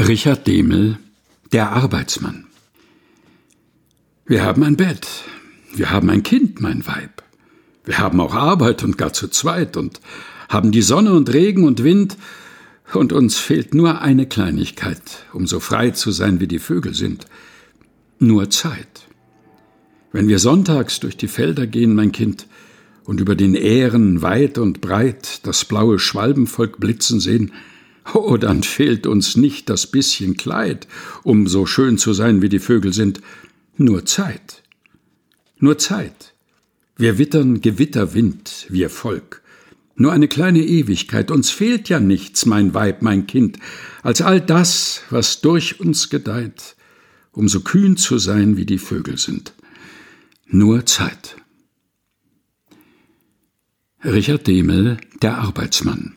Richard Demel Der Arbeitsmann. Wir haben ein Bett, wir haben ein Kind, mein Weib, wir haben auch Arbeit und gar zu zweit und haben die Sonne und Regen und Wind, und uns fehlt nur eine Kleinigkeit, um so frei zu sein, wie die Vögel sind, nur Zeit. Wenn wir sonntags durch die Felder gehen, mein Kind, und über den Ähren weit und breit das blaue Schwalbenvolk blitzen sehen, Oh, dann fehlt uns nicht das bisschen Kleid, um so schön zu sein, wie die Vögel sind, nur Zeit. Nur Zeit. Wir wittern Gewitterwind, wir Volk. Nur eine kleine Ewigkeit, uns fehlt ja nichts, mein Weib, mein Kind, als all das, was durch uns gedeiht, um so kühn zu sein, wie die Vögel sind. Nur Zeit. Richard Demel, der Arbeitsmann.